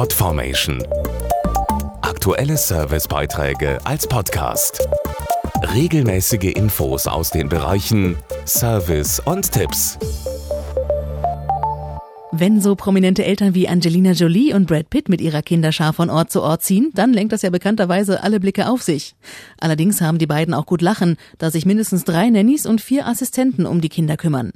Podformation. Aktuelle Servicebeiträge als Podcast. Regelmäßige Infos aus den Bereichen Service und Tipps. Wenn so prominente Eltern wie Angelina Jolie und Brad Pitt mit ihrer Kinderschar von Ort zu Ort ziehen, dann lenkt das ja bekannterweise alle Blicke auf sich. Allerdings haben die beiden auch gut lachen, da sich mindestens drei Nannies und vier Assistenten um die Kinder kümmern.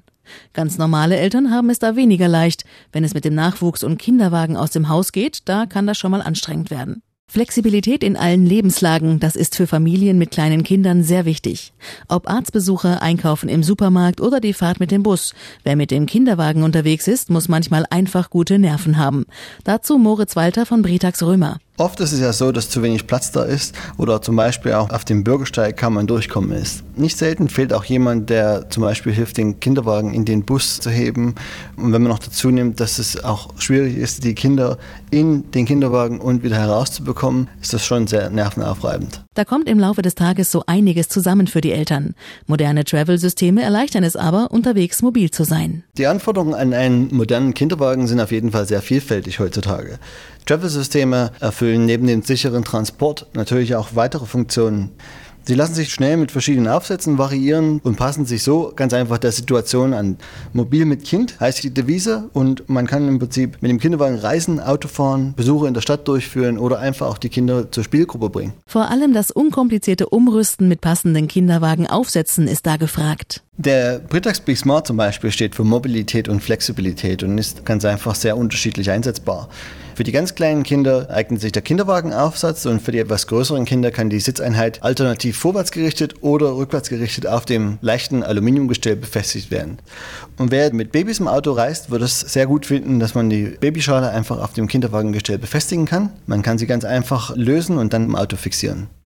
Ganz normale Eltern haben es da weniger leicht. Wenn es mit dem Nachwuchs und Kinderwagen aus dem Haus geht, da kann das schon mal anstrengend werden. Flexibilität in allen Lebenslagen, das ist für Familien mit kleinen Kindern sehr wichtig. Ob Arztbesuche, Einkaufen im Supermarkt oder die Fahrt mit dem Bus. Wer mit dem Kinderwagen unterwegs ist, muss manchmal einfach gute Nerven haben. Dazu Moritz Walter von Britax Römer. Oft ist es ja so, dass zu wenig Platz da ist oder zum Beispiel auch auf dem Bürgersteig kann man durchkommen ist. Nicht selten fehlt auch jemand, der zum Beispiel hilft, den Kinderwagen in den Bus zu heben. Und wenn man noch dazu nimmt, dass es auch schwierig ist, die Kinder in den Kinderwagen und wieder herauszubekommen, ist das schon sehr nervenaufreibend. Da kommt im Laufe des Tages so einiges zusammen für die Eltern. Moderne Travel-Systeme erleichtern es aber, unterwegs mobil zu sein. Die Anforderungen an einen modernen Kinderwagen sind auf jeden Fall sehr vielfältig heutzutage. Travel-Systeme erfüllen neben dem sicheren Transport natürlich auch weitere Funktionen. Sie lassen sich schnell mit verschiedenen Aufsätzen variieren und passen sich so ganz einfach der Situation an. Mobil mit Kind heißt die Devise und man kann im Prinzip mit dem Kinderwagen reisen, Auto fahren, Besuche in der Stadt durchführen oder einfach auch die Kinder zur Spielgruppe bringen. Vor allem das unkomplizierte Umrüsten mit passenden Kinderwagen aufsetzen ist da gefragt. Der Britax Big Smart zum Beispiel steht für Mobilität und Flexibilität und ist ganz einfach sehr unterschiedlich einsetzbar. Für die ganz kleinen Kinder eignet sich der Kinderwagenaufsatz und für die etwas größeren Kinder kann die Sitzeinheit alternativ vorwärts gerichtet oder rückwärts gerichtet auf dem leichten Aluminiumgestell befestigt werden. Und wer mit Babys im Auto reist, wird es sehr gut finden, dass man die Babyschale einfach auf dem Kinderwagengestell befestigen kann. Man kann sie ganz einfach lösen und dann im Auto fixieren.